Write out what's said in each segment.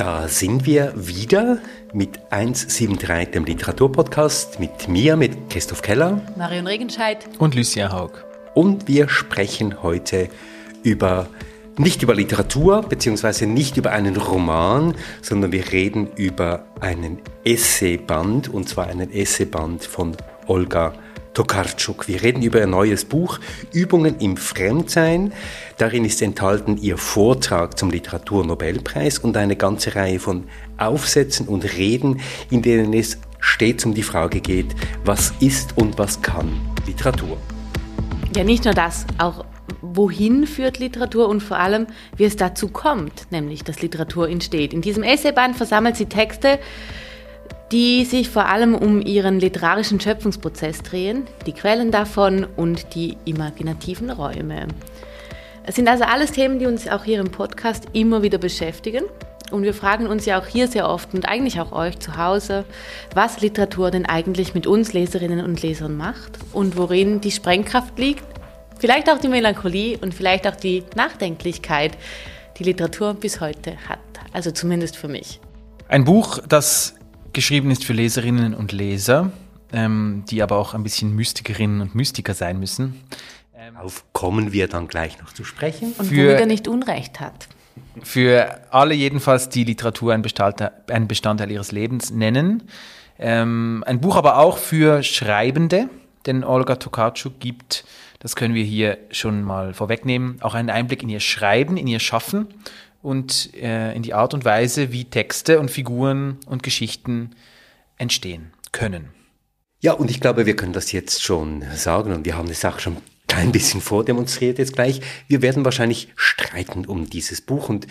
da sind wir wieder mit 173, dem Literaturpodcast, mit mir, mit Christoph Keller. Marion Regenscheid. Und Lucia Haug. Und wir sprechen heute über, nicht über Literatur, beziehungsweise nicht über einen Roman, sondern wir reden über einen Essayband, und zwar einen Essayband von Olga Tokarczuk. Wir reden über ihr neues Buch Übungen im Fremdsein. Darin ist enthalten ihr Vortrag zum Literaturnobelpreis und eine ganze Reihe von Aufsätzen und Reden, in denen es stets um die Frage geht, was ist und was kann Literatur. Ja, nicht nur das, auch wohin führt Literatur und vor allem, wie es dazu kommt, nämlich dass Literatur entsteht. In diesem Essayband versammelt sie Texte, die sich vor allem um ihren literarischen Schöpfungsprozess drehen, die Quellen davon und die imaginativen Räume. Es sind also alles Themen, die uns auch hier im Podcast immer wieder beschäftigen. Und wir fragen uns ja auch hier sehr oft und eigentlich auch euch zu Hause, was Literatur denn eigentlich mit uns Leserinnen und Lesern macht und worin die Sprengkraft liegt, vielleicht auch die Melancholie und vielleicht auch die Nachdenklichkeit, die Literatur bis heute hat. Also zumindest für mich. Ein Buch, das geschrieben ist für Leserinnen und Leser, ähm, die aber auch ein bisschen Mystikerinnen und Mystiker sein müssen. Ähm, Auf kommen wir dann gleich noch zu sprechen. Und für, womit er nicht Unrecht hat. Für alle jedenfalls, die Literatur ein Bestandteil, ein Bestandteil ihres Lebens nennen. Ähm, ein Buch aber auch für Schreibende, denn Olga Tokarczuk gibt, das können wir hier schon mal vorwegnehmen, auch einen Einblick in ihr Schreiben, in ihr Schaffen und äh, in die Art und Weise, wie Texte und Figuren und Geschichten entstehen können. Ja, und ich glaube, wir können das jetzt schon sagen und wir haben es auch schon ein klein bisschen vordemonstriert jetzt gleich. Wir werden wahrscheinlich streiten um dieses Buch und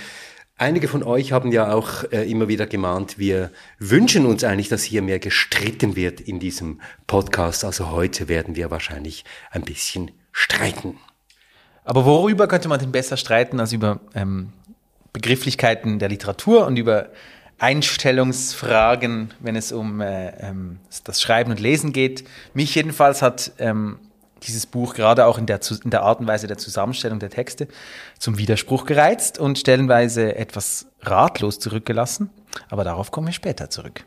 Einige von euch haben ja auch äh, immer wieder gemahnt, wir wünschen uns eigentlich, dass hier mehr gestritten wird in diesem Podcast. Also heute werden wir wahrscheinlich ein bisschen streiten. Aber worüber könnte man denn besser streiten als über ähm, Begrifflichkeiten der Literatur und über Einstellungsfragen, wenn es um äh, ähm, das Schreiben und Lesen geht. Mich jedenfalls hat ähm, dieses Buch gerade auch in der, in der Art und Weise der Zusammenstellung der Texte zum Widerspruch gereizt und stellenweise etwas ratlos zurückgelassen. Aber darauf kommen wir später zurück.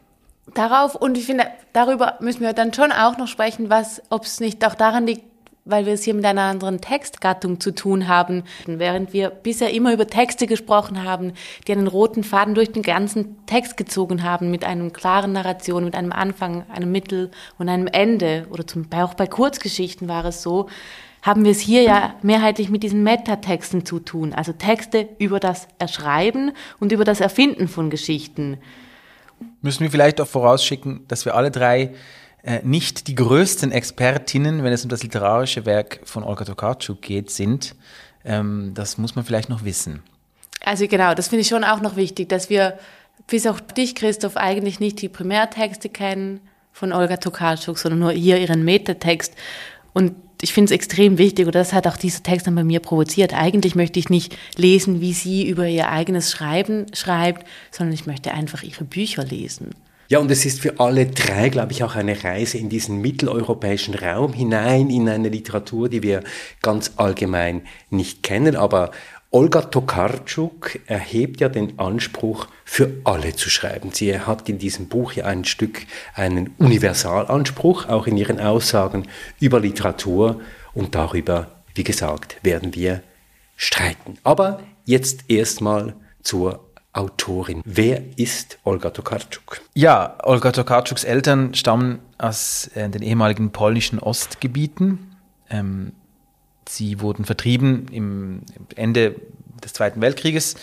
Darauf und ich finde, darüber müssen wir dann schon auch noch sprechen, was, ob es nicht auch daran liegt, weil wir es hier mit einer anderen Textgattung zu tun haben. Während wir bisher immer über Texte gesprochen haben, die einen roten Faden durch den ganzen Text gezogen haben, mit einem klaren Narration, mit einem Anfang, einem Mittel und einem Ende, oder zum, auch bei Kurzgeschichten war es so, haben wir es hier ja mehrheitlich mit diesen Metatexten zu tun, also Texte über das Erschreiben und über das Erfinden von Geschichten. Müssen wir vielleicht auch vorausschicken, dass wir alle drei nicht die größten Expertinnen, wenn es um das literarische Werk von Olga Tokarczuk geht, sind. Ähm, das muss man vielleicht noch wissen. Also genau, das finde ich schon auch noch wichtig, dass wir, bis auch dich, Christoph, eigentlich nicht die Primärtexte kennen von Olga Tokarczuk, sondern nur hier ihren Metatext. Und ich finde es extrem wichtig, oder das hat auch dieser Text dann bei mir provoziert. Eigentlich möchte ich nicht lesen, wie sie über ihr eigenes Schreiben schreibt, sondern ich möchte einfach ihre Bücher lesen. Ja, und es ist für alle drei, glaube ich, auch eine Reise in diesen mitteleuropäischen Raum hinein, in eine Literatur, die wir ganz allgemein nicht kennen. Aber Olga Tokarczuk erhebt ja den Anspruch, für alle zu schreiben. Sie hat in diesem Buch ja ein Stück einen Universalanspruch, auch in ihren Aussagen über Literatur. Und darüber, wie gesagt, werden wir streiten. Aber jetzt erstmal zur Autorin. Wer ist Olga Tokarczuk? Ja, Olga Tokarczuks Eltern stammen aus äh, den ehemaligen polnischen Ostgebieten. Ähm, sie wurden vertrieben im Ende des Zweiten Weltkrieges.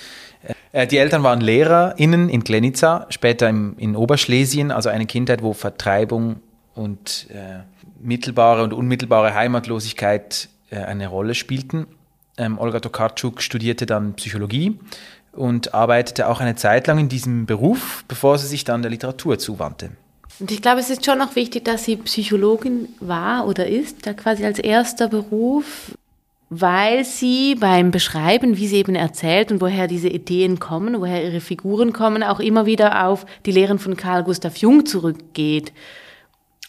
Äh, die Eltern waren LehrerInnen in Glenica, später im, in Oberschlesien, also eine Kindheit, wo Vertreibung und äh, mittelbare und unmittelbare Heimatlosigkeit äh, eine Rolle spielten. Ähm, Olga Tokarczuk studierte dann Psychologie und arbeitete auch eine Zeit lang in diesem Beruf, bevor sie sich dann der Literatur zuwandte. Und ich glaube, es ist schon noch wichtig, dass sie Psychologin war oder ist, da quasi als erster Beruf, weil sie beim Beschreiben, wie sie eben erzählt und woher diese Ideen kommen, woher ihre Figuren kommen, auch immer wieder auf die Lehren von Carl Gustav Jung zurückgeht.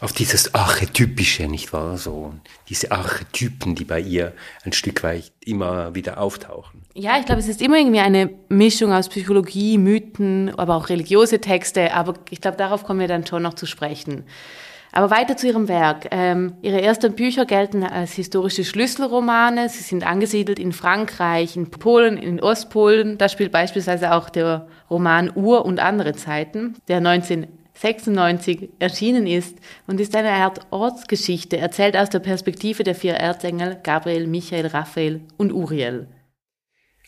Auf dieses Archetypische, nicht wahr? So, diese Archetypen, die bei ihr ein Stück weit immer wieder auftauchen. Ja, ich glaube, es ist immer irgendwie eine Mischung aus Psychologie, Mythen, aber auch religiöse Texte. Aber ich glaube, darauf kommen wir dann schon noch zu sprechen. Aber weiter zu ihrem Werk. Ähm, ihre ersten Bücher gelten als historische Schlüsselromane. Sie sind angesiedelt in Frankreich, in Polen, in Ostpolen. Da spielt beispielsweise auch der Roman Ur und andere Zeiten, der 1996 erschienen ist und ist eine Art Ortsgeschichte, erzählt aus der Perspektive der vier Erzengel Gabriel, Michael, Raphael und Uriel.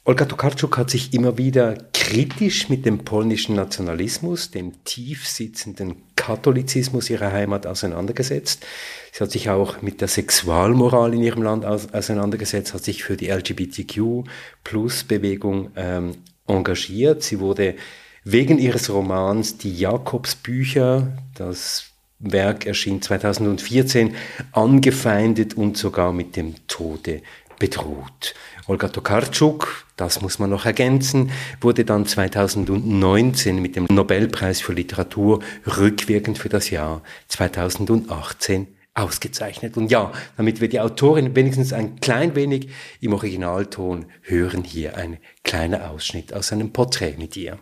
Olga Tokarczuk hat sich immer wieder kritisch mit dem polnischen Nationalismus, dem tief sitzenden Katholizismus ihrer Heimat auseinandergesetzt. Sie hat sich auch mit der Sexualmoral in ihrem Land auseinandergesetzt, hat sich für die LGBTQ-Plus-Bewegung ähm, engagiert. Sie wurde wegen ihres Romans Die Jakobsbücher, das Werk erschien 2014, angefeindet und sogar mit dem Tode bedroht. Olga Tokarczuk, das muss man noch ergänzen, wurde dann 2019 mit dem Nobelpreis für Literatur rückwirkend für das Jahr 2018 ausgezeichnet. Und ja, damit wir die Autorin wenigstens ein klein wenig im Originalton hören, hier ein kleiner Ausschnitt aus einem Porträt mit ihr.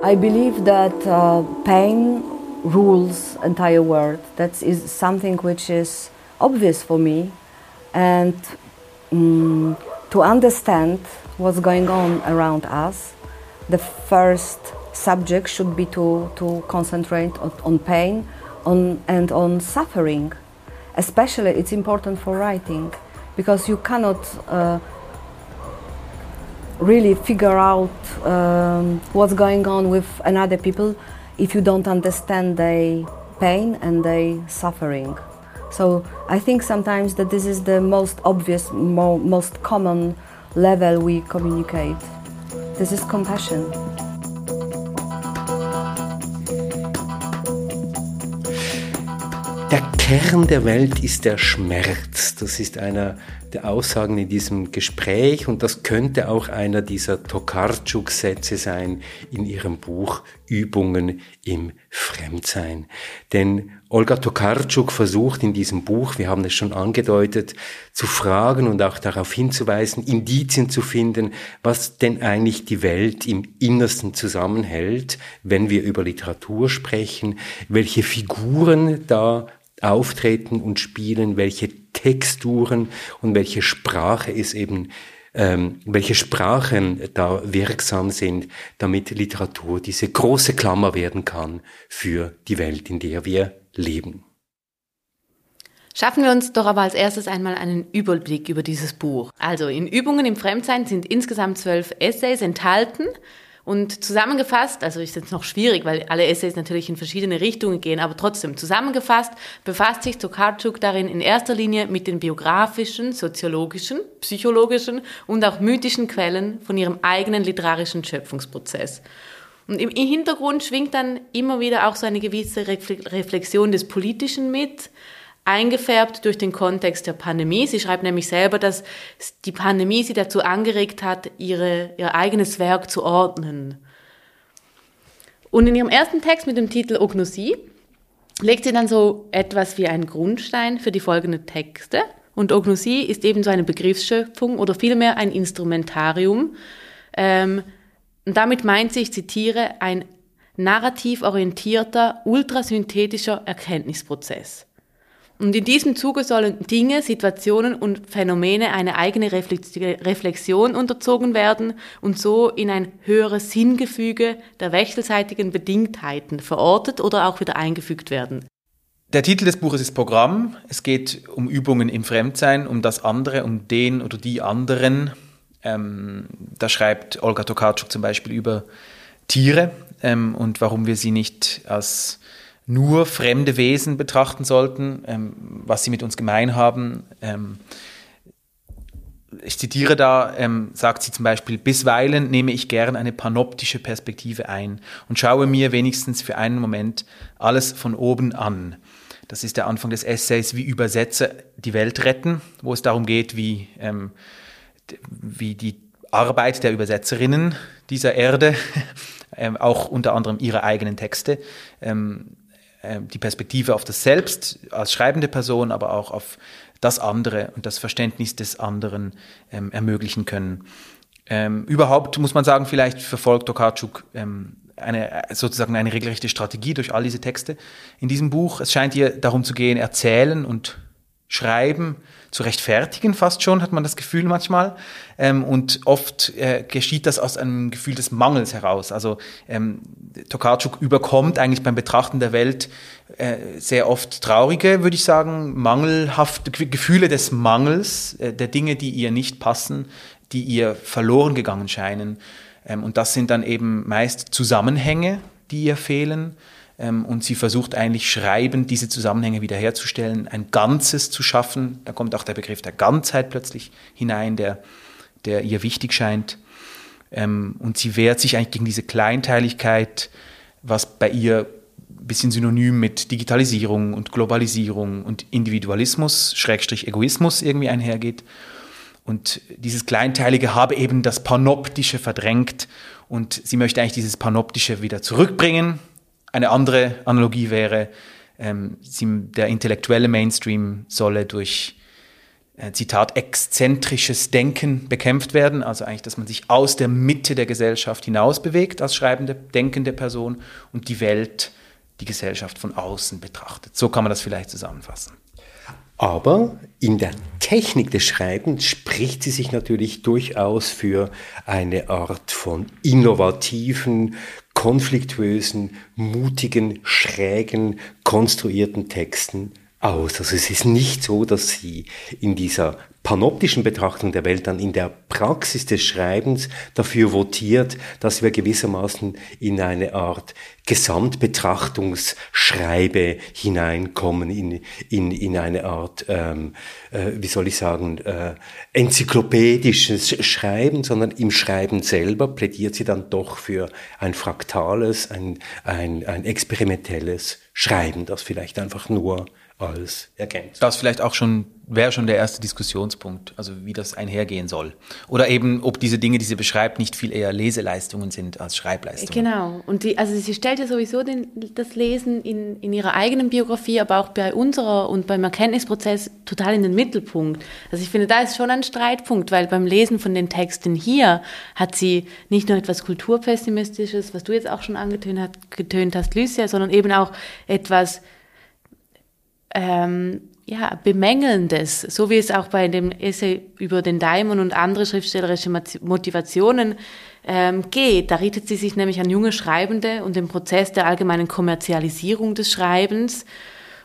I believe that uh, pain rules entire world. That is something which is obvious for me, and um, to understand what's going on around us, the first subject should be to, to concentrate on, on pain on, and on suffering. Especially, it's important for writing because you cannot uh, really figure out um, what's going on with another people if you don't understand their pain and their suffering. So I think sometimes that this is the most obvious, mo most common level we communicate. This is compassion. Kern der Welt ist der Schmerz. Das ist einer der Aussagen in diesem Gespräch und das könnte auch einer dieser Tokarczuk-Sätze sein in ihrem Buch Übungen im Fremdsein. Denn Olga Tokarczuk versucht in diesem Buch, wir haben es schon angedeutet, zu fragen und auch darauf hinzuweisen, Indizien zu finden, was denn eigentlich die Welt im Innersten zusammenhält, wenn wir über Literatur sprechen, welche Figuren da auftreten und spielen, welche Texturen und welche Sprache es eben, ähm, welche Sprachen da wirksam sind, damit Literatur diese große Klammer werden kann für die Welt, in der wir leben. Schaffen wir uns doch aber als erstes einmal einen Überblick über dieses Buch. Also in Übungen im Fremdsein sind insgesamt zwölf Essays enthalten und zusammengefasst, also ist jetzt noch schwierig, weil alle Essays natürlich in verschiedene Richtungen gehen, aber trotzdem zusammengefasst befasst sich Tokarczuk darin in erster Linie mit den biografischen, soziologischen, psychologischen und auch mythischen Quellen von ihrem eigenen literarischen Schöpfungsprozess. Und im Hintergrund schwingt dann immer wieder auch so eine gewisse Reflexion des Politischen mit, eingefärbt durch den Kontext der Pandemie. Sie schreibt nämlich selber, dass die Pandemie sie dazu angeregt hat, ihre, ihr eigenes Werk zu ordnen. Und in ihrem ersten Text mit dem Titel Ognosie legt sie dann so etwas wie einen Grundstein für die folgenden Texte. Und Ognosie ist ebenso eine Begriffsschöpfung oder vielmehr ein Instrumentarium. Ähm, und damit meint sie, ich zitiere, ein narrativ orientierter, ultrasynthetischer Erkenntnisprozess. Und in diesem Zuge sollen Dinge, Situationen und Phänomene eine eigene Reflexion unterzogen werden und so in ein höheres Sinngefüge der wechselseitigen Bedingtheiten verortet oder auch wieder eingefügt werden. Der Titel des Buches ist Programm. Es geht um Übungen im Fremdsein, um das andere, um den oder die anderen. Ähm, da schreibt Olga Tokarczuk zum Beispiel über Tiere ähm, und warum wir sie nicht als nur fremde Wesen betrachten sollten, ähm, was sie mit uns gemein haben. Ähm, ich zitiere da, ähm, sagt sie zum Beispiel, bisweilen nehme ich gern eine panoptische Perspektive ein und schaue mir wenigstens für einen Moment alles von oben an. Das ist der Anfang des Essays, wie Übersetzer die Welt retten, wo es darum geht, wie, ähm, wie die Arbeit der Übersetzerinnen dieser Erde ähm, auch unter anderem ihre eigenen Texte, ähm, äh, die Perspektive auf das Selbst als schreibende Person, aber auch auf das andere und das Verständnis des anderen ähm, ermöglichen können. Ähm, überhaupt muss man sagen, vielleicht verfolgt Tokarczuk ähm, eine, sozusagen eine regelrechte Strategie durch all diese Texte in diesem Buch. Es scheint ihr darum zu gehen, erzählen und schreiben zu rechtfertigen, fast schon, hat man das Gefühl manchmal. Ähm, und oft äh, geschieht das aus einem Gefühl des Mangels heraus. Also ähm, Tokarczuk überkommt eigentlich beim Betrachten der Welt äh, sehr oft traurige, würde ich sagen, mangelhafte Gefühle des Mangels, äh, der Dinge, die ihr nicht passen, die ihr verloren gegangen scheinen. Ähm, und das sind dann eben meist Zusammenhänge, die ihr fehlen. Ähm, und sie versucht eigentlich schreibend diese Zusammenhänge wiederherzustellen, ein Ganzes zu schaffen. Da kommt auch der Begriff der Ganzheit plötzlich hinein, der, der ihr wichtig scheint. Ähm, und sie wehrt sich eigentlich gegen diese Kleinteiligkeit, was bei ihr ein bisschen synonym mit Digitalisierung und Globalisierung und Individualismus, Schrägstrich Egoismus irgendwie einhergeht. Und dieses Kleinteilige habe eben das Panoptische verdrängt und sie möchte eigentlich dieses Panoptische wieder zurückbringen. Eine andere Analogie wäre, ähm, der intellektuelle Mainstream solle durch, äh, Zitat, exzentrisches Denken bekämpft werden, also eigentlich, dass man sich aus der Mitte der Gesellschaft hinaus bewegt als schreibende, denkende Person und die Welt, die Gesellschaft von außen betrachtet. So kann man das vielleicht zusammenfassen. Aber in der Technik des Schreibens spricht sie sich natürlich durchaus für eine Art von innovativen, konfliktuösen, mutigen, schrägen, konstruierten Texten aus. Also es ist nicht so, dass sie in dieser panoptischen Betrachtung der Welt dann in der Praxis des Schreibens dafür votiert, dass wir gewissermaßen in eine Art Gesamtbetrachtungsschreibe hineinkommen, in, in, in eine Art, ähm, äh, wie soll ich sagen, äh, enzyklopädisches Schreiben, sondern im Schreiben selber plädiert sie dann doch für ein fraktales, ein, ein, ein experimentelles Schreiben, das vielleicht einfach nur als ergänzt. Das vielleicht auch schon, wäre schon der erste Diskussionspunkt, also wie das einhergehen soll. Oder eben, ob diese Dinge, die sie beschreibt, nicht viel eher Leseleistungen sind als Schreibleistungen. Genau. Und die, also sie stellt ja sowieso den, das Lesen in, in ihrer eigenen Biografie, aber auch bei unserer und beim Erkenntnisprozess total in den Mittelpunkt. Also ich finde, da ist schon ein Streitpunkt, weil beim Lesen von den Texten hier hat sie nicht nur etwas kulturpessimistisches, was du jetzt auch schon angetönt hast, Lucia, sondern eben auch etwas ähm, ja, Bemängelndes, so wie es auch bei dem Essay über den Daimon und andere schriftstellerische Motivationen ähm, geht. Da richtet sie sich nämlich an junge Schreibende und den Prozess der allgemeinen Kommerzialisierung des Schreibens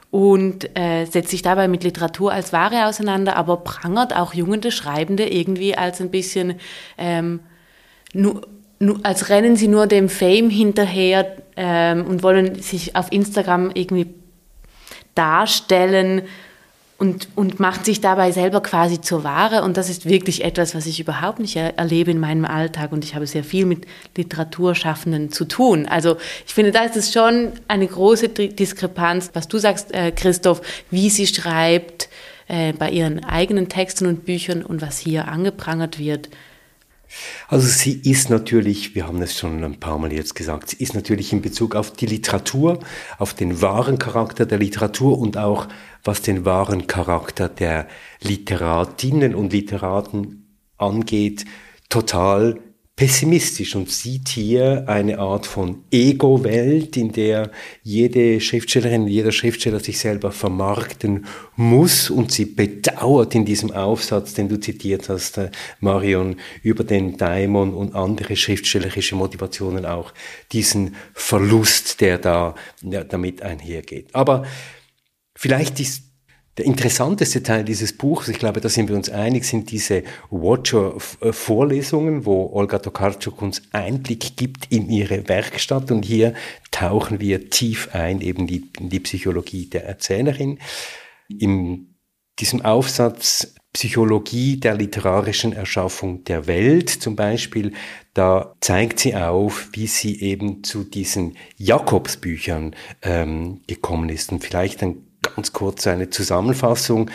und äh, setzt sich dabei mit Literatur als Ware auseinander, aber prangert auch junge Schreibende irgendwie als ein bisschen, ähm, nur, nur, als rennen sie nur dem Fame hinterher ähm, und wollen sich auf Instagram irgendwie darstellen und, und macht sich dabei selber quasi zur Ware. Und das ist wirklich etwas, was ich überhaupt nicht er erlebe in meinem Alltag. Und ich habe sehr viel mit Literaturschaffenden zu tun. Also ich finde, da ist es schon eine große Diskrepanz, was du sagst, äh, Christoph, wie sie schreibt äh, bei ihren eigenen Texten und Büchern und was hier angeprangert wird. Also sie ist natürlich, wir haben es schon ein paar Mal jetzt gesagt, sie ist natürlich in Bezug auf die Literatur, auf den wahren Charakter der Literatur und auch was den wahren Charakter der Literatinnen und Literaten angeht, total pessimistisch und sieht hier eine Art von Ego-Welt, in der jede Schriftstellerin, jeder Schriftsteller sich selber vermarkten muss und sie bedauert in diesem Aufsatz, den du zitiert hast, äh, Marion, über den Daimon und andere schriftstellerische Motivationen auch, diesen Verlust, der da ja, damit einhergeht. Aber vielleicht ist der interessanteste Teil dieses Buches, ich glaube, da sind wir uns einig, sind diese Watcher-Vorlesungen, wo Olga Tokarczuk uns Einblick gibt in ihre Werkstatt und hier tauchen wir tief ein, eben die, in die Psychologie der Erzählerin. In diesem Aufsatz Psychologie der literarischen Erschaffung der Welt zum Beispiel, da zeigt sie auf, wie sie eben zu diesen Jakobsbüchern ähm, gekommen ist. Und vielleicht ein ganz kurz eine Zusammenfassung.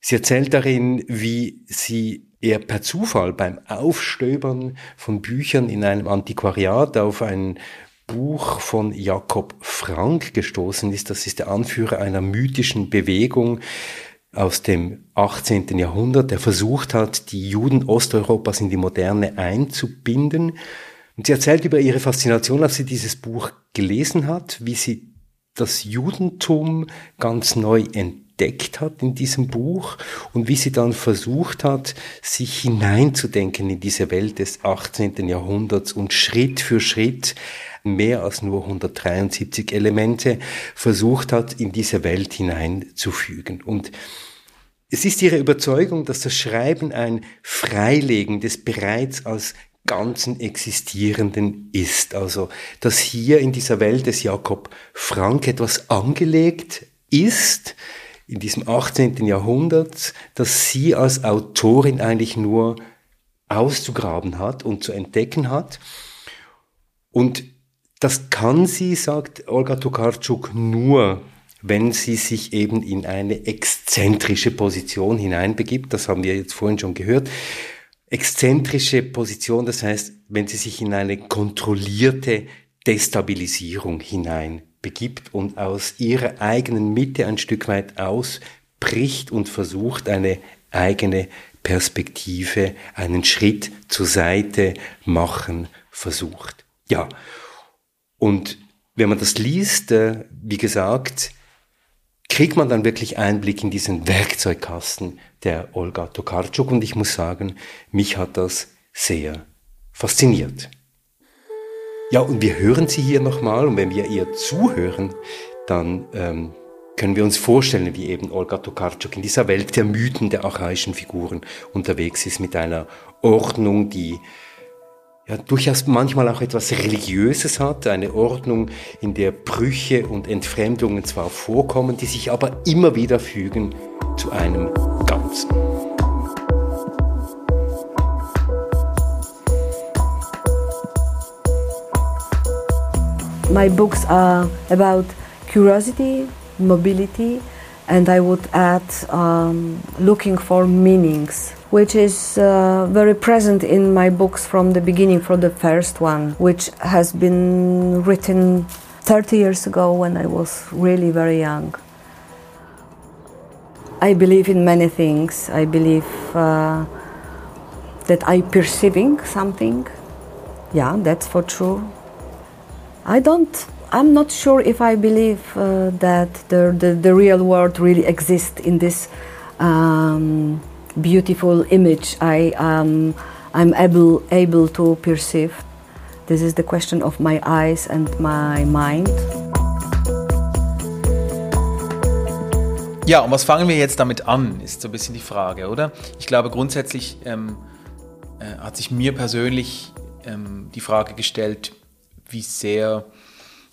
Sie erzählt darin, wie sie er per Zufall beim Aufstöbern von Büchern in einem Antiquariat auf ein Buch von Jakob Frank gestoßen ist. Das ist der Anführer einer mythischen Bewegung aus dem 18. Jahrhundert, der versucht hat, die Juden Osteuropas in die Moderne einzubinden. Und sie erzählt über ihre Faszination, als sie dieses Buch gelesen hat, wie sie das Judentum ganz neu entdeckt hat in diesem Buch und wie sie dann versucht hat, sich hineinzudenken in diese Welt des 18. Jahrhunderts und Schritt für Schritt mehr als nur 173 Elemente versucht hat, in diese Welt hineinzufügen. Und es ist ihre Überzeugung, dass das Schreiben ein Freilegen des bereits als ganzen Existierenden ist. Also, dass hier in dieser Welt des Jakob Frank etwas angelegt ist, in diesem 18. Jahrhundert, dass sie als Autorin eigentlich nur auszugraben hat und zu entdecken hat. Und das kann sie, sagt Olga Tokarczuk, nur, wenn sie sich eben in eine exzentrische Position hineinbegibt. Das haben wir jetzt vorhin schon gehört. Exzentrische Position, das heißt, wenn sie sich in eine kontrollierte Destabilisierung hineinbegibt und aus ihrer eigenen Mitte ein Stück weit ausbricht und versucht, eine eigene Perspektive, einen Schritt zur Seite machen versucht. Ja, und wenn man das liest, äh, wie gesagt, kriegt man dann wirklich Einblick in diesen Werkzeugkasten der Olga Tokarczuk und ich muss sagen, mich hat das sehr fasziniert. Ja, und wir hören sie hier nochmal und wenn wir ihr zuhören, dann ähm, können wir uns vorstellen, wie eben Olga Tokarczuk in dieser Welt der Mythen der archaischen Figuren unterwegs ist mit einer Ordnung, die ja, durchaus manchmal auch etwas Religiöses hat, eine Ordnung, in der Brüche und Entfremdungen zwar vorkommen, die sich aber immer wieder fügen zu einem Ganzen. My books are about curiosity, mobility, and I would add um, looking for meanings. which is uh, very present in my books from the beginning, from the first one, which has been written 30 years ago when I was really very young. I believe in many things. I believe uh, that I perceiving something. Yeah, that's for true. I don't. I'm not sure if I believe uh, that the, the, the real world really exists in this. Um, beautiful image I um, I'm able able to perceive. This is the question of my eyes and my mind. Ja, und was fangen wir jetzt damit an, ist so ein bisschen die Frage, oder? Ich glaube, grundsätzlich ähm, äh, hat sich mir persönlich ähm, die Frage gestellt, wie sehr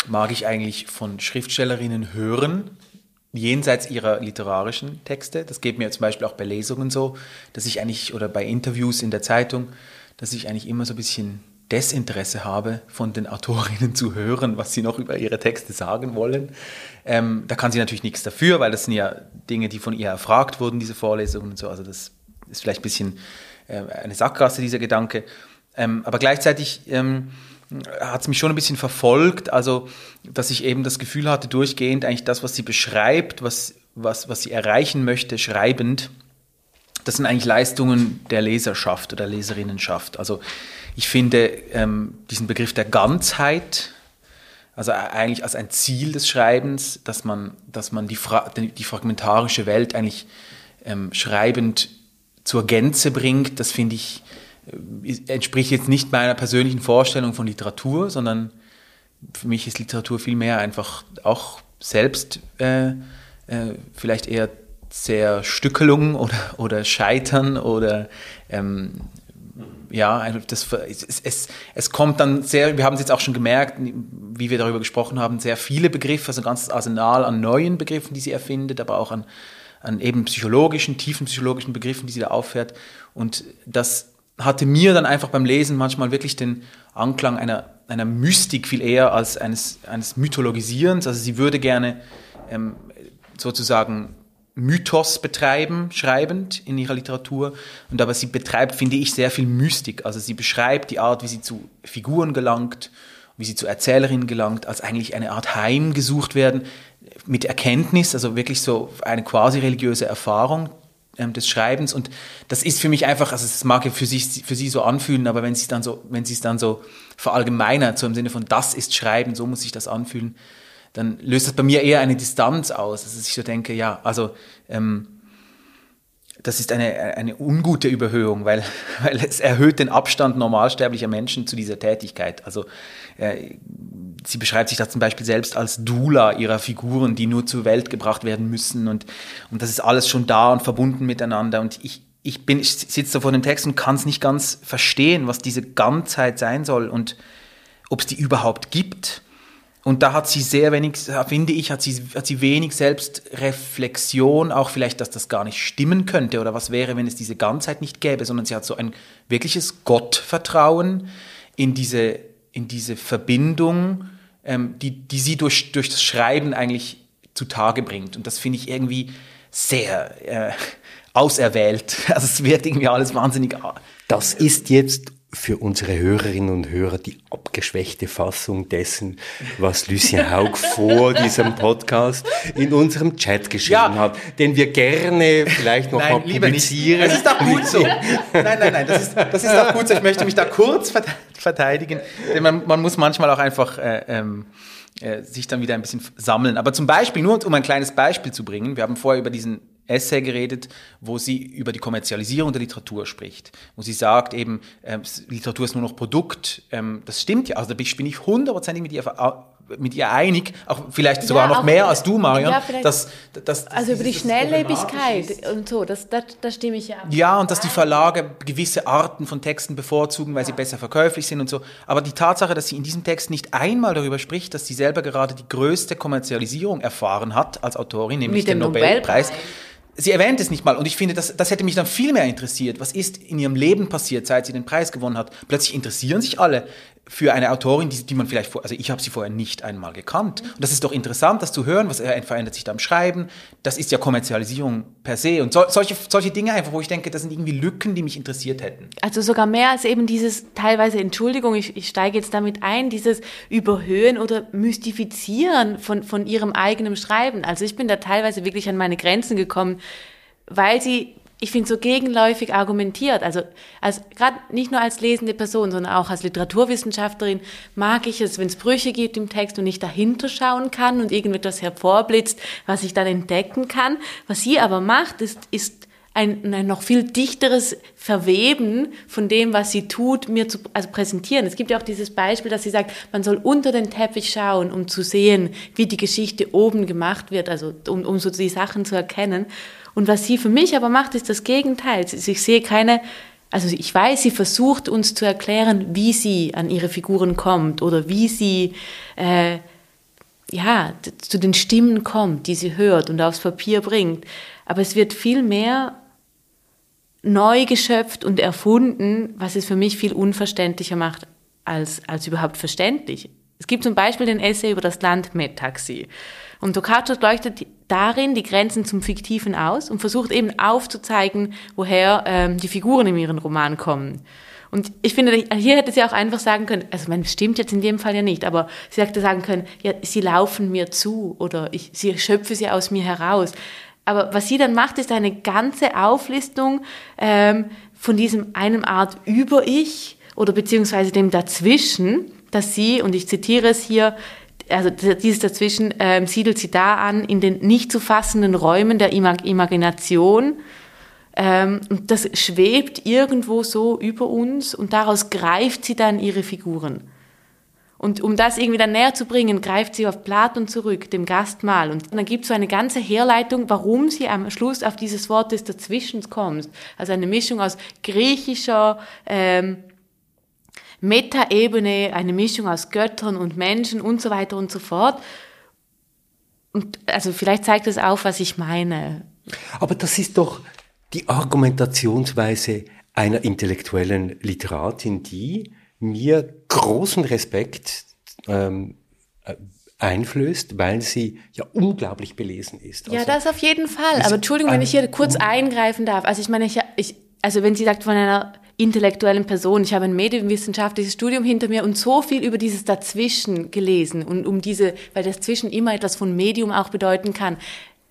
mag ich eigentlich von Schriftstellerinnen hören, jenseits ihrer literarischen Texte. Das geht mir zum Beispiel auch bei Lesungen so, dass ich eigentlich, oder bei Interviews in der Zeitung, dass ich eigentlich immer so ein bisschen Desinteresse habe, von den Autorinnen zu hören, was sie noch über ihre Texte sagen wollen. Ähm, da kann sie natürlich nichts dafür, weil das sind ja Dinge, die von ihr erfragt wurden, diese Vorlesungen und so. Also das ist vielleicht ein bisschen äh, eine Sackgasse, dieser Gedanke. Ähm, aber gleichzeitig ähm, hat es mich schon ein bisschen verfolgt, also dass ich eben das Gefühl hatte, durchgehend eigentlich das, was sie beschreibt, was, was, was sie erreichen möchte, schreibend, das sind eigentlich Leistungen der Leserschaft oder Leserinnenschaft. Also ich finde ähm, diesen Begriff der Ganzheit, also eigentlich als ein Ziel des Schreibens, dass man, dass man die, Fra die fragmentarische Welt eigentlich ähm, schreibend zur Gänze bringt, das finde ich entspricht jetzt nicht meiner persönlichen Vorstellung von Literatur, sondern für mich ist Literatur vielmehr einfach auch selbst äh, äh, vielleicht eher sehr Stückelung oder, oder Scheitern oder ähm, ja, das, es, es, es kommt dann sehr, wir haben es jetzt auch schon gemerkt, wie wir darüber gesprochen haben, sehr viele Begriffe, also ein ganzes Arsenal an neuen Begriffen, die sie erfindet, aber auch an, an eben psychologischen, tiefen psychologischen Begriffen, die sie da auffährt. Und das hatte mir dann einfach beim Lesen manchmal wirklich den Anklang einer, einer Mystik viel eher als eines, eines Mythologisierens. Also sie würde gerne ähm, sozusagen Mythos betreiben, schreibend in ihrer Literatur. Und aber sie betreibt, finde ich, sehr viel Mystik. Also sie beschreibt die Art, wie sie zu Figuren gelangt, wie sie zu Erzählerinnen gelangt, als eigentlich eine Art Heim gesucht werden mit Erkenntnis, also wirklich so eine quasi religiöse Erfahrung ähm, des Schreibens. Und das ist für mich einfach, also es mag ja für, sich, für sie so anfühlen, aber wenn sie es dann so, wenn sie es dann so verallgemeinert, so im Sinne von das ist Schreiben, so muss sich das anfühlen, dann löst das bei mir eher eine Distanz aus. Also ich so denke, ja, also ähm, das ist eine, eine ungute Überhöhung, weil, weil es erhöht den Abstand normalsterblicher Menschen zu dieser Tätigkeit. Also äh, sie beschreibt sich da zum Beispiel selbst als Dula ihrer Figuren, die nur zur Welt gebracht werden müssen und, und das ist alles schon da und verbunden miteinander und ich, ich bin, ich sitze da vor dem Text und kann es nicht ganz verstehen, was diese Ganzheit sein soll und ob es die überhaupt gibt. Und da hat sie sehr wenig, finde ich, hat sie, hat sie wenig Selbstreflexion, auch vielleicht, dass das gar nicht stimmen könnte oder was wäre, wenn es diese Ganzheit nicht gäbe, sondern sie hat so ein wirkliches Gottvertrauen in diese, in diese Verbindung, ähm, die, die sie durch, durch das Schreiben eigentlich zutage bringt. Und das finde ich irgendwie sehr äh, auserwählt. Also es wird irgendwie alles wahnsinnig. Das ist jetzt für unsere Hörerinnen und Hörer die abgeschwächte Fassung dessen, was Lucien Haug vor diesem Podcast in unserem Chat geschrieben ja. hat, den wir gerne vielleicht noch nein, mal publizieren. Das ist doch gut so. Nein, nein, nein, das ist, das ist auch gut so. Ich möchte mich da kurz verteidigen, denn man, man muss manchmal auch einfach äh, ähm, äh, sich dann wieder ein bisschen sammeln. Aber zum Beispiel, nur um ein kleines Beispiel zu bringen, wir haben vorher über diesen Essay geredet, wo sie über die Kommerzialisierung der Literatur spricht, wo sie sagt eben, äh, Literatur ist nur noch Produkt. Ähm, das stimmt ja, also da bin ich hundertprozentig mit ihr mit ihr einig, auch vielleicht sogar ja, noch mehr als du, Marion. Ja, dass, dass, also über die Schnelllebigkeit und so, das, das, das stimme ich ja ab. Ja, und dass die Verlage gewisse Arten von Texten bevorzugen, weil ja. sie besser verkäuflich sind und so. Aber die Tatsache, dass sie in diesem Text nicht einmal darüber spricht, dass sie selber gerade die größte Kommerzialisierung erfahren hat als Autorin, nämlich den Nobelpreis, Nobelpreis Sie erwähnt es nicht mal und ich finde, das, das hätte mich dann viel mehr interessiert. Was ist in ihrem Leben passiert, seit sie den Preis gewonnen hat? Plötzlich interessieren sich alle für eine Autorin, die, die man vielleicht vor, also ich habe sie vorher nicht einmal gekannt. Und das ist doch interessant, das zu hören, was verändert sich da im Schreiben. Das ist ja Kommerzialisierung per se und so, solche, solche Dinge einfach, wo ich denke, das sind irgendwie Lücken, die mich interessiert hätten. Also sogar mehr als eben dieses teilweise, Entschuldigung, ich, ich steige jetzt damit ein, dieses Überhöhen oder Mystifizieren von, von ihrem eigenen Schreiben. Also ich bin da teilweise wirklich an meine Grenzen gekommen, weil sie ich finde, so gegenläufig argumentiert. Also als gerade nicht nur als lesende Person, sondern auch als Literaturwissenschaftlerin mag ich es, wenn es Brüche gibt im Text und ich dahinter schauen kann und irgendetwas hervorblitzt, was ich dann entdecken kann. Was sie aber macht, ist, ist ein, ein noch viel dichteres Verweben von dem, was sie tut, mir zu also präsentieren. Es gibt ja auch dieses Beispiel, dass sie sagt, man soll unter den Teppich schauen, um zu sehen, wie die Geschichte oben gemacht wird, also um, um so die Sachen zu erkennen. Und was sie für mich aber macht, ist das Gegenteil. Ich sehe keine, also ich weiß, sie versucht uns zu erklären, wie sie an ihre Figuren kommt oder wie sie äh, ja, zu den Stimmen kommt, die sie hört und aufs Papier bringt. Aber es wird viel mehr neu geschöpft und erfunden, was es für mich viel unverständlicher macht als, als überhaupt verständlich. Es gibt zum Beispiel den Essay über das Land Met-Taxi. Und Tokarczuk leuchtet darin die Grenzen zum Fiktiven aus und versucht eben aufzuzeigen, woher ähm, die Figuren in ihren Roman kommen. Und ich finde, hier hätte sie auch einfach sagen können, also man stimmt jetzt in dem Fall ja nicht, aber sie hätte sagen können, ja, sie laufen mir zu oder ich sie schöpfe sie aus mir heraus. Aber was sie dann macht, ist eine ganze Auflistung ähm, von diesem einem Art Über-Ich oder beziehungsweise dem Dazwischen, dass sie, und ich zitiere es hier, also dieses dazwischen ähm, siedelt sie da an, in den nicht zu fassenden Räumen der Imag Imagination. Ähm, und das schwebt irgendwo so über uns und daraus greift sie dann ihre Figuren. Und um das irgendwie dann näher zu bringen, greift sie auf Platon zurück, dem Gastmahl. Und dann gibt es so eine ganze Herleitung, warum sie am Schluss auf dieses Wort des Dazwischens kommt. Also eine Mischung aus griechischer, ähm, Metaebene, eine Mischung aus Göttern und Menschen und so weiter und so fort. Und also vielleicht zeigt es auf, was ich meine. Aber das ist doch die Argumentationsweise einer intellektuellen Literatin, die mir großen Respekt ähm, einflößt, weil sie ja unglaublich belesen ist. ja, also, das auf jeden Fall. Aber Entschuldigung, wenn ich hier kurz eingreifen darf. Also ich meine, ich, ich, also wenn sie sagt von einer intellektuellen Person, ich habe ein medienwissenschaftliches Studium hinter mir und so viel über dieses Dazwischen gelesen und um diese, weil das Zwischen immer etwas von Medium auch bedeuten kann.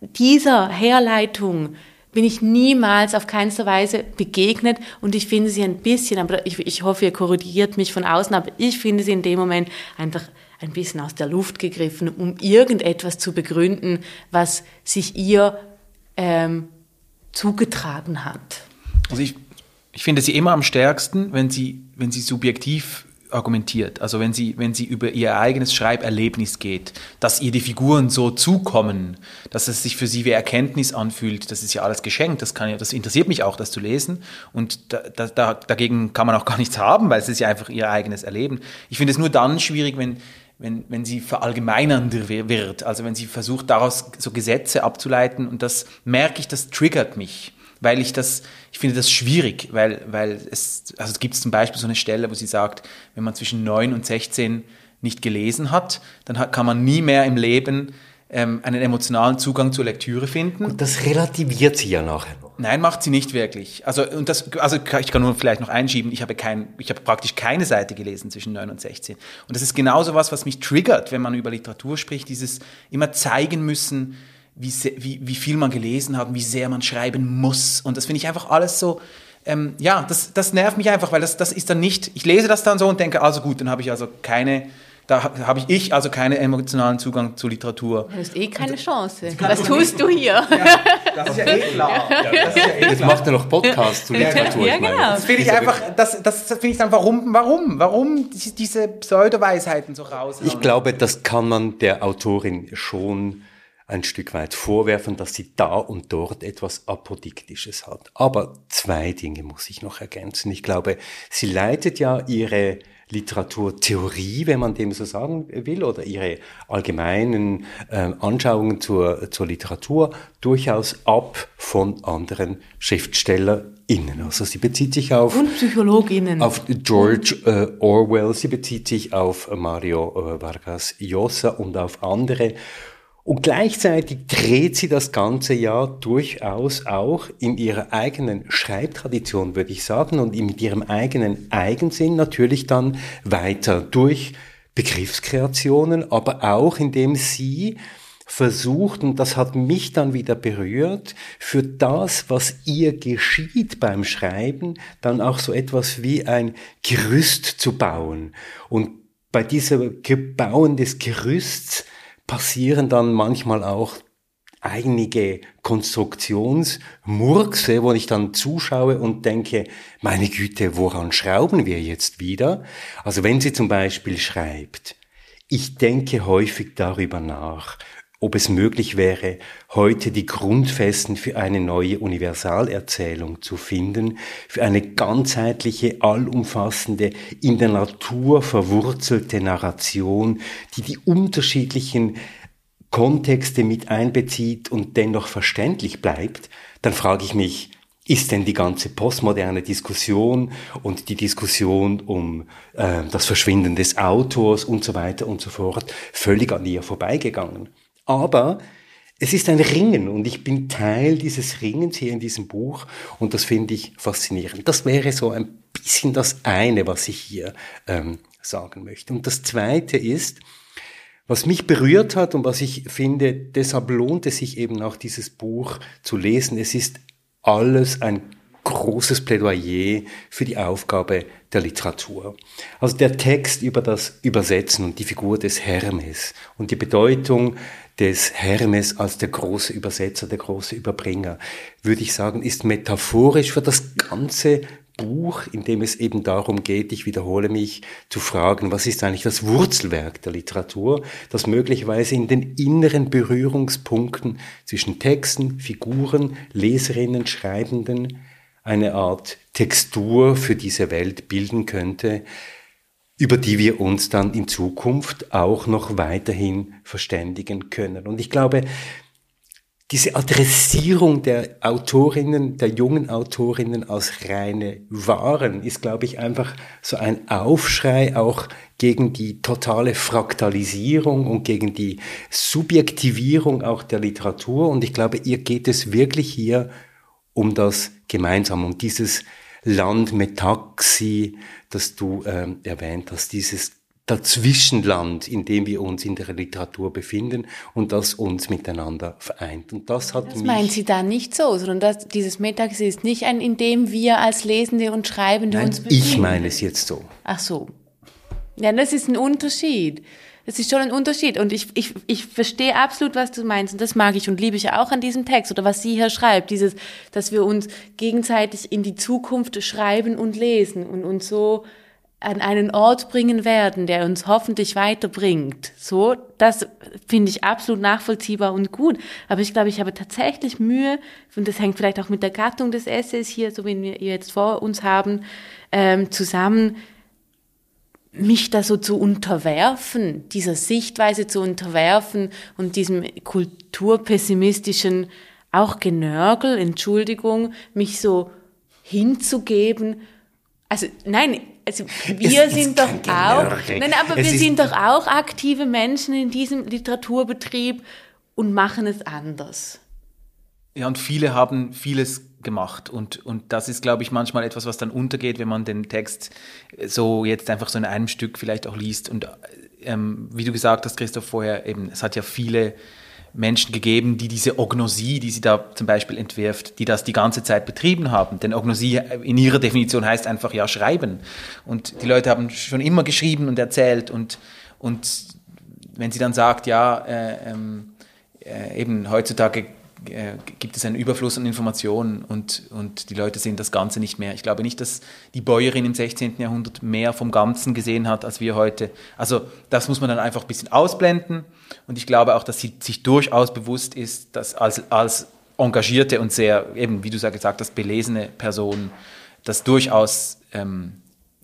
Dieser Herleitung bin ich niemals auf keinster Weise begegnet und ich finde sie ein bisschen, aber ich, ich hoffe, ihr korrigiert mich von außen, aber ich finde sie in dem Moment einfach ein bisschen aus der Luft gegriffen, um irgendetwas zu begründen, was sich ihr ähm, zugetragen hat. Also ich, ich finde sie immer am stärksten, wenn sie, wenn sie subjektiv argumentiert. Also wenn sie, wenn sie über ihr eigenes Schreiberlebnis geht, dass ihr die Figuren so zukommen, dass es sich für sie wie Erkenntnis anfühlt, das ist ja alles geschenkt, das kann ja, das interessiert mich auch, das zu lesen. Und da, da, da, dagegen kann man auch gar nichts haben, weil es ist ja einfach ihr eigenes Erleben. Ich finde es nur dann schwierig, wenn, wenn, wenn sie verallgemeinernder wird, also wenn sie versucht, daraus so Gesetze abzuleiten und das merke ich, das triggert mich weil ich das, ich finde das schwierig, weil, weil es, also es gibt zum Beispiel so eine Stelle, wo sie sagt, wenn man zwischen 9 und 16 nicht gelesen hat, dann hat, kann man nie mehr im Leben ähm, einen emotionalen Zugang zur Lektüre finden. Und das relativiert sie ja nachher noch. Nein, macht sie nicht wirklich. Also, und das, also ich kann nur vielleicht noch einschieben, ich habe, kein, ich habe praktisch keine Seite gelesen zwischen 9 und 16. Und das ist genauso was, was mich triggert, wenn man über Literatur spricht, dieses immer zeigen müssen, wie, sehr, wie, wie viel man gelesen hat, wie sehr man schreiben muss. Und das finde ich einfach alles so, ähm, ja, das, das nervt mich einfach, weil das, das ist dann nicht, ich lese das dann so und denke, also gut, dann habe ich also keine, da habe ich, ich also keinen emotionalen Zugang zur Literatur. Du hast eh keine Chance. Was tust du hier? Ja, das ist ja eh klar. Ja, das ja eh Jetzt macht er noch Podcasts zu Literatur. Ja, genau. Das finde ich einfach, das, das finde ich dann, warum, warum, warum diese Pseudo-Weisheiten so raus? Ich glaube, das kann man der Autorin schon ein Stück weit vorwerfen, dass sie da und dort etwas Apodiktisches hat. Aber zwei Dinge muss ich noch ergänzen. Ich glaube, sie leitet ja ihre Literaturtheorie, wenn man dem so sagen will, oder ihre allgemeinen äh, Anschauungen zur, zur Literatur durchaus ab von anderen SchriftstellerInnen. Also sie bezieht sich auf... Und PsychologInnen. Auf George äh, Orwell, sie bezieht sich auf Mario äh, Vargas Llosa und auf andere und gleichzeitig dreht sie das Ganze ja durchaus auch in ihrer eigenen Schreibtradition, würde ich sagen, und mit ihrem eigenen Eigensinn natürlich dann weiter durch Begriffskreationen, aber auch indem sie versucht, und das hat mich dann wieder berührt, für das, was ihr geschieht beim Schreiben, dann auch so etwas wie ein Gerüst zu bauen. Und bei diesem Bauen des Gerüsts passieren dann manchmal auch einige Konstruktionsmurkse, wo ich dann zuschaue und denke, meine Güte, woran schrauben wir jetzt wieder? Also wenn sie zum Beispiel schreibt, ich denke häufig darüber nach, ob es möglich wäre, heute die Grundfesten für eine neue Universalerzählung zu finden, für eine ganzheitliche, allumfassende, in der Natur verwurzelte Narration, die die unterschiedlichen Kontexte mit einbezieht und dennoch verständlich bleibt, dann frage ich mich, ist denn die ganze postmoderne Diskussion und die Diskussion um äh, das Verschwinden des Autors und so weiter und so fort völlig an ihr vorbeigegangen? Aber es ist ein Ringen und ich bin Teil dieses Ringens hier in diesem Buch und das finde ich faszinierend. Das wäre so ein bisschen das eine, was ich hier ähm, sagen möchte. Und das zweite ist, was mich berührt hat und was ich finde, deshalb lohnt es sich eben auch dieses Buch zu lesen. Es ist alles ein großes Plädoyer für die Aufgabe der Literatur. Also der Text über das Übersetzen und die Figur des Hermes und die Bedeutung des Hermes als der große Übersetzer, der große Überbringer, würde ich sagen, ist metaphorisch für das ganze Buch, in dem es eben darum geht, ich wiederhole mich, zu fragen, was ist eigentlich das Wurzelwerk der Literatur, das möglicherweise in den inneren Berührungspunkten zwischen Texten, Figuren, Leserinnen, Schreibenden eine Art Textur für diese Welt bilden könnte, über die wir uns dann in Zukunft auch noch weiterhin verständigen können. Und ich glaube, diese Adressierung der Autorinnen, der jungen Autorinnen als reine Waren ist, glaube ich, einfach so ein Aufschrei auch gegen die totale Fraktalisierung und gegen die Subjektivierung auch der Literatur. Und ich glaube, ihr geht es wirklich hier um das Gemeinsame, um dieses Land Metaxi, das du ähm, erwähnt hast, dieses Dazwischenland, in dem wir uns in der Literatur befinden und das uns miteinander vereint. Und das hat das mich. meint sie da nicht so, sondern das, dieses Metaxi ist nicht ein, in dem wir als Lesende und Schreibende Nein, uns befinden. ich meine es jetzt so. Ach so. Ja, das ist ein Unterschied. Das ist schon ein Unterschied. Und ich, ich, ich verstehe absolut, was du meinst. Und das mag ich und liebe ich auch an diesem Text oder was sie hier schreibt. Dieses, dass wir uns gegenseitig in die Zukunft schreiben und lesen und uns so an einen Ort bringen werden, der uns hoffentlich weiterbringt. So, das finde ich absolut nachvollziehbar und gut. Aber ich glaube, ich habe tatsächlich Mühe, und das hängt vielleicht auch mit der Gattung des Essays hier, so wie wir jetzt vor uns haben, ähm, zusammen, mich da so zu unterwerfen, dieser Sichtweise zu unterwerfen und diesem kulturpessimistischen auch Genörgel, Entschuldigung, mich so hinzugeben. Also nein, also wir Es sind doch auch, Genörgel. nein, aber Es wir sind doch auch aktive Menschen in diesem Literaturbetrieb und machen es anders. Ja, und viele haben vieles gemacht und, und das ist, glaube ich, manchmal etwas, was dann untergeht, wenn man den Text so jetzt einfach so in einem Stück vielleicht auch liest. Und ähm, wie du gesagt hast, Christoph, vorher eben, es hat ja viele Menschen gegeben, die diese Ognosie, die sie da zum Beispiel entwirft, die das die ganze Zeit betrieben haben. Denn Ognosie in ihrer Definition heißt einfach ja schreiben. Und die Leute haben schon immer geschrieben und erzählt und, und wenn sie dann sagt, ja, äh, ähm, äh, eben heutzutage äh, gibt es einen Überfluss an Informationen und, und die Leute sehen das Ganze nicht mehr. Ich glaube nicht, dass die Bäuerin im 16. Jahrhundert mehr vom Ganzen gesehen hat als wir heute. Also das muss man dann einfach ein bisschen ausblenden und ich glaube auch, dass sie sich durchaus bewusst ist, dass als, als engagierte und sehr, eben wie du gesagt hast, belesene Person, das durchaus ähm,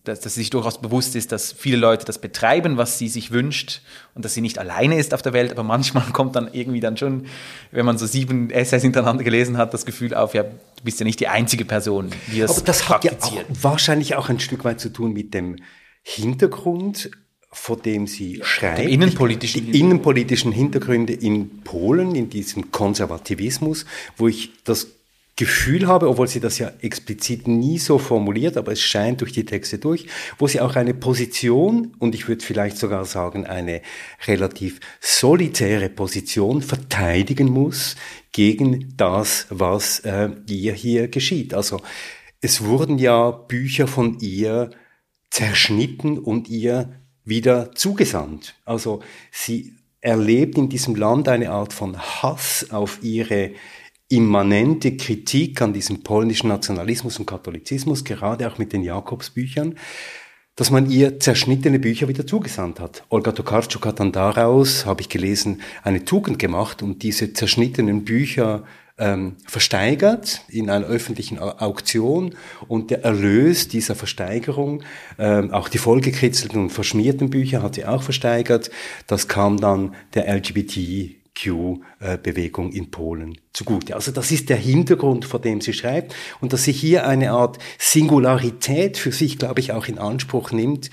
dass, dass sie sich durchaus bewusst ist, dass viele Leute das betreiben, was sie sich wünscht und dass sie nicht alleine ist auf der Welt, aber manchmal kommt dann irgendwie dann schon, wenn man so sieben Essays hintereinander gelesen hat, das Gefühl auf, ja, du bist ja nicht die einzige Person, die das Aber das hat ja auch, wahrscheinlich auch ein Stück weit zu tun mit dem Hintergrund, vor dem sie schreibt. Dem innenpolitischen Die innenpolitischen Hintergründe in Polen, in diesem Konservativismus, wo ich das Gefühl habe, obwohl sie das ja explizit nie so formuliert, aber es scheint durch die Texte durch, wo sie auch eine Position, und ich würde vielleicht sogar sagen, eine relativ solitäre Position verteidigen muss gegen das, was äh, ihr hier geschieht. Also es wurden ja Bücher von ihr zerschnitten und ihr wieder zugesandt. Also sie erlebt in diesem Land eine Art von Hass auf ihre immanente Kritik an diesem polnischen Nationalismus und Katholizismus, gerade auch mit den Jakobsbüchern, dass man ihr zerschnittene Bücher wieder zugesandt hat. Olga Tokarczuk hat dann daraus, habe ich gelesen, eine Tugend gemacht und diese zerschnittenen Bücher ähm, versteigert in einer öffentlichen Au- Auktion und der Erlös dieser Versteigerung, ähm, auch die vollgekritzelten und verschmierten Bücher hat sie auch versteigert, das kam dann der LGBTQ-Bewegung in Polen zugute. Also das ist der Hintergrund, vor dem sie schreibt und dass sie hier eine Art Singularität für sich, glaube ich, auch in Anspruch nimmt,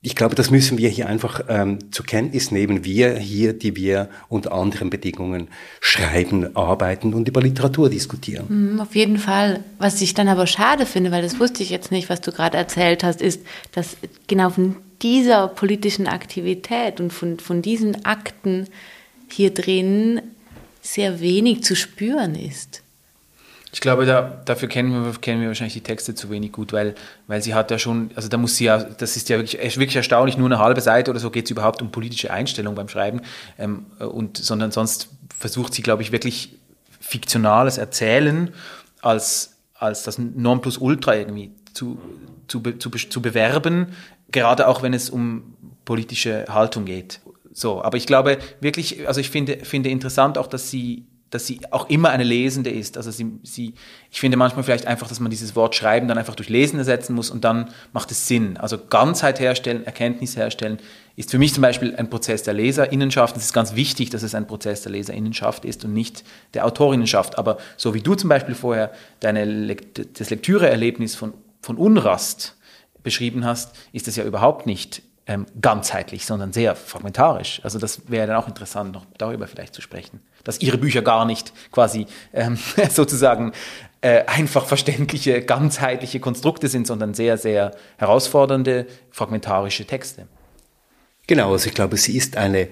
ich glaube, das müssen wir hier einfach ähm, zur Kenntnis nehmen. Wir hier, die wir unter anderen Bedingungen schreiben, arbeiten und über Literatur diskutieren. Mm, Auf jeden Fall. Was ich dann aber schade finde, weil das wusste ich jetzt nicht, was du gerade erzählt hast, ist, dass genau von dieser politischen Aktivität und von, von diesen Akten hier drin sehr wenig zu spüren ist. Ich glaube, da, dafür kennen wir, kennen wir wahrscheinlich die Texte zu wenig gut, weil, weil sie hat ja schon, also da muss sie ja, das ist ja wirklich, wirklich erstaunlich, nur eine halbe Seite oder so geht es überhaupt um politische Einstellung beim Schreiben, ähm, und, sondern sonst versucht sie, glaube ich, wirklich fiktionales Erzählen als, als das Nonplusultra irgendwie zu, zu, zu, zu bewerben, gerade auch wenn es um politische Haltung geht. So, aber ich glaube wirklich, also ich finde, finde interessant auch, dass sie dass sie auch immer eine Lesende ist. Also sie, sie, ich finde manchmal vielleicht einfach, dass man dieses Wort Schreiben dann einfach durch Lesen ersetzen muss und dann macht es Sinn. Also Ganzheit herstellen, Erkenntnis herstellen, ist für mich zum Beispiel ein Prozess der Leserinnenschaft. Es ist ganz wichtig, dass es ein Prozess der Leserinnenschaft ist und nicht der Autorinnenschaft. Aber so wie du zum Beispiel vorher deine das Lektüreerlebnis von, von Unrast beschrieben hast, ist es ja überhaupt nicht ähm, ganzheitlich, sondern sehr fragmentarisch. Also das wäre dann auch interessant, noch darüber vielleicht zu sprechen. Dass ihre Bücher gar nicht quasi ähm, sozusagen äh, einfach verständliche, ganzheitliche Konstrukte sind, sondern sehr, sehr herausfordernde, fragmentarische Texte. Genau, also ich glaube, sie ist eine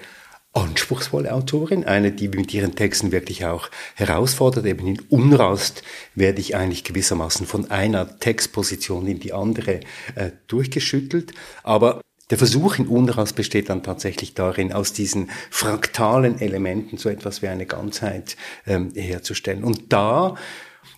anspruchsvolle Autorin, eine, die mit ihren Texten wirklich auch herausfordert. Eben in Unrast werde ich eigentlich gewissermaßen von einer Textposition in die andere äh, durchgeschüttelt. Aber der Versuch in Unrast besteht dann tatsächlich darin, aus diesen fraktalen Elementen so etwas wie eine Ganzheit ähm, herzustellen. Und da,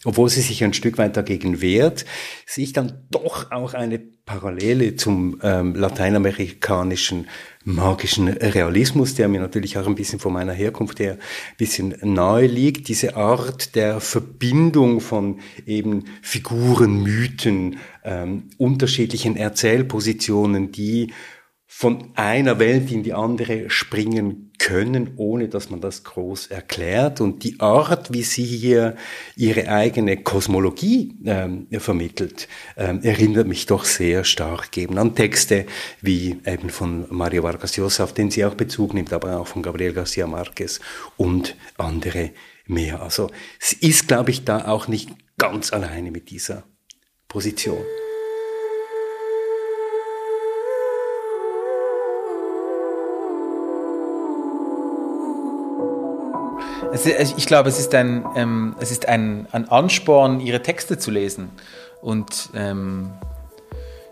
obwohl sie sich ein Stück weit dagegen wehrt, sehe ich dann doch auch eine Parallele zum ähm, lateinamerikanischen magischen Realismus, der mir natürlich auch ein bisschen von meiner Herkunft her ein bisschen nahe liegt. Diese Art der Verbindung von eben Figuren, Mythen, ähm, unterschiedlichen Erzählpositionen, die von einer Welt in die andere springen können, ohne dass man das groß erklärt. Und die Art, wie sie hier ihre eigene Kosmologie ähm, vermittelt, ähm, erinnert mich doch sehr stark eben an Texte wie eben von Mario Vargas Llosa, auf den sie auch Bezug nimmt, aber auch von Gabriel Garcia Marquez und andere mehr. Also sie ist, glaube ich, da auch nicht ganz alleine mit dieser Position. Ich glaube, es ist ein, ähm, es ist ein, ein Ansporn, ihre Texte zu lesen und ähm,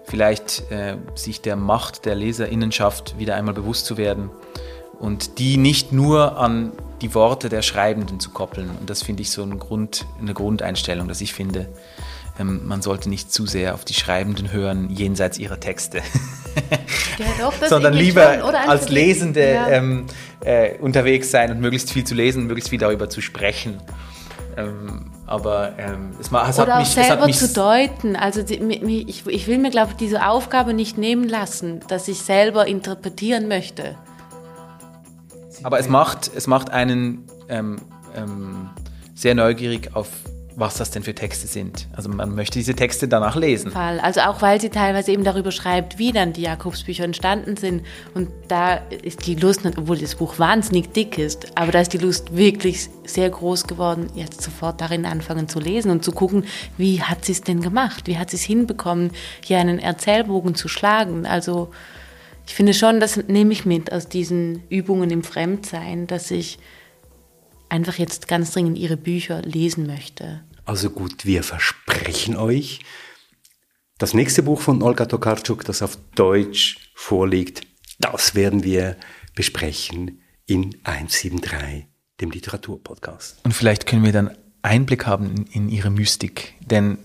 vielleicht äh, sich der Macht der Leserinnenschaft wieder einmal bewusst zu werden und die nicht nur an die Worte der Schreibenden zu koppeln. Und das finde ich so ein Grund, eine Grundeinstellung, dass ich finde, man sollte nicht zu sehr auf die Schreibenden hören, jenseits ihrer Texte. Ja, doch, sondern lieber schon, als Lesende ja. ähm, äh, unterwegs sein und möglichst viel zu lesen, möglichst viel darüber zu sprechen. Ähm, aber ähm, es, es hat mich, selber es hat mich zu deuten. Also die, ich, ich will mir, glaube ich, diese Aufgabe nicht nehmen lassen, dass ich selber interpretieren möchte. Aber es macht, es macht einen ähm, ähm sehr neugierig auf was das denn für Texte sind. Also man möchte diese Texte danach lesen. Fall. Also auch weil sie teilweise eben darüber schreibt, wie dann die Jakobsbücher entstanden sind. Und da ist die Lust, obwohl das Buch wahnsinnig dick ist, aber da ist die Lust wirklich sehr groß geworden, jetzt sofort darin anfangen zu lesen und zu gucken, wie hat sie es denn gemacht? Wie hat sie es hinbekommen, hier einen Erzählbogen zu schlagen? Also ich finde schon, das nehme ich mit aus diesen Übungen im Fremdsein, dass ich einfach jetzt ganz dringend ihre Bücher lesen möchte. Also gut, wir versprechen euch, das nächste Buch von Olga Tokarczuk, das auf Deutsch vorliegt, das werden wir besprechen in 173, dem Literaturpodcast. Und vielleicht können wir dann Einblick haben in, in ihre Mystik. Denn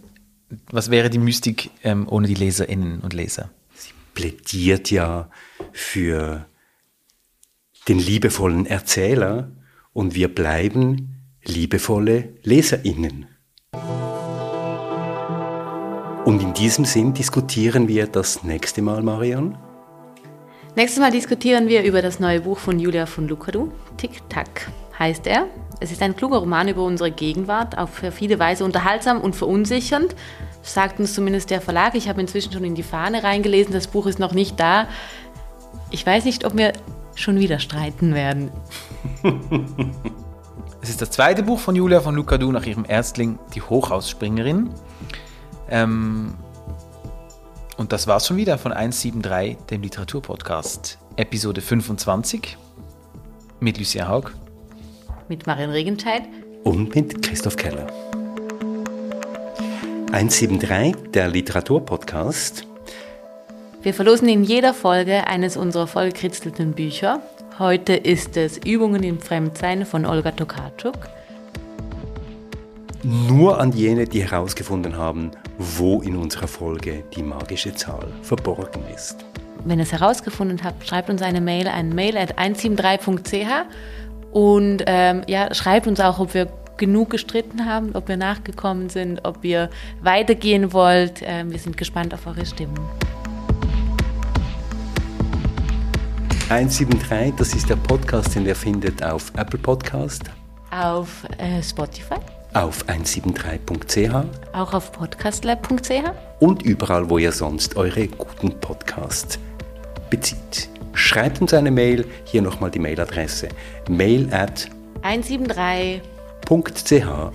was wäre die Mystik ähm, ohne die Leserinnen und Leser? Sie plädiert ja für den liebevollen Erzähler, und wir bleiben liebevolle Leserinnen. Und in diesem Sinn diskutieren wir das nächste Mal, Marion. Nächstes Mal diskutieren wir über das neue Buch von Julia von Lukadu. Tick-Tack heißt er. Es ist ein kluger Roman über unsere Gegenwart, auf viele Weise unterhaltsam und verunsichernd. Sagt uns zumindest der Verlag. Ich habe inzwischen schon in die Fahne reingelesen. Das Buch ist noch nicht da. Ich weiß nicht, ob wir schon wieder streiten werden. es ist das zweite Buch von Julia von Lukadu nach ihrem Erstling, die Hochhausspringerin. Ähm, und das war's schon wieder von 173, dem Literaturpodcast. Episode 25 mit Lucia Haug. Mit Marion Regenscheid. Und mit Christoph Keller. 173, der Literaturpodcast wir verlosen in jeder Folge eines unserer vollgekritzelten Bücher. Heute ist es Übungen im Fremdsein von Olga Tokarczuk. Nur an jene, die herausgefunden haben, wo in unserer Folge die magische Zahl verborgen ist. Wenn ihr es herausgefunden habt, schreibt uns eine Mail an mail at 173.ch Und ähm, ja, schreibt uns auch, ob wir genug gestritten haben, ob wir nachgekommen sind, ob ihr weitergehen wollt. Ähm, wir sind gespannt auf eure Stimmen. 173, das ist der Podcast, den ihr findet auf Apple Podcast, Auf äh, Spotify, auf 173.ch auch auf podcastlab.ch. und überall, wo ihr sonst eure guten Podcasts bezieht. Schreibt uns eine Mail, hier nochmal die Mailadresse. Mail at 173 ch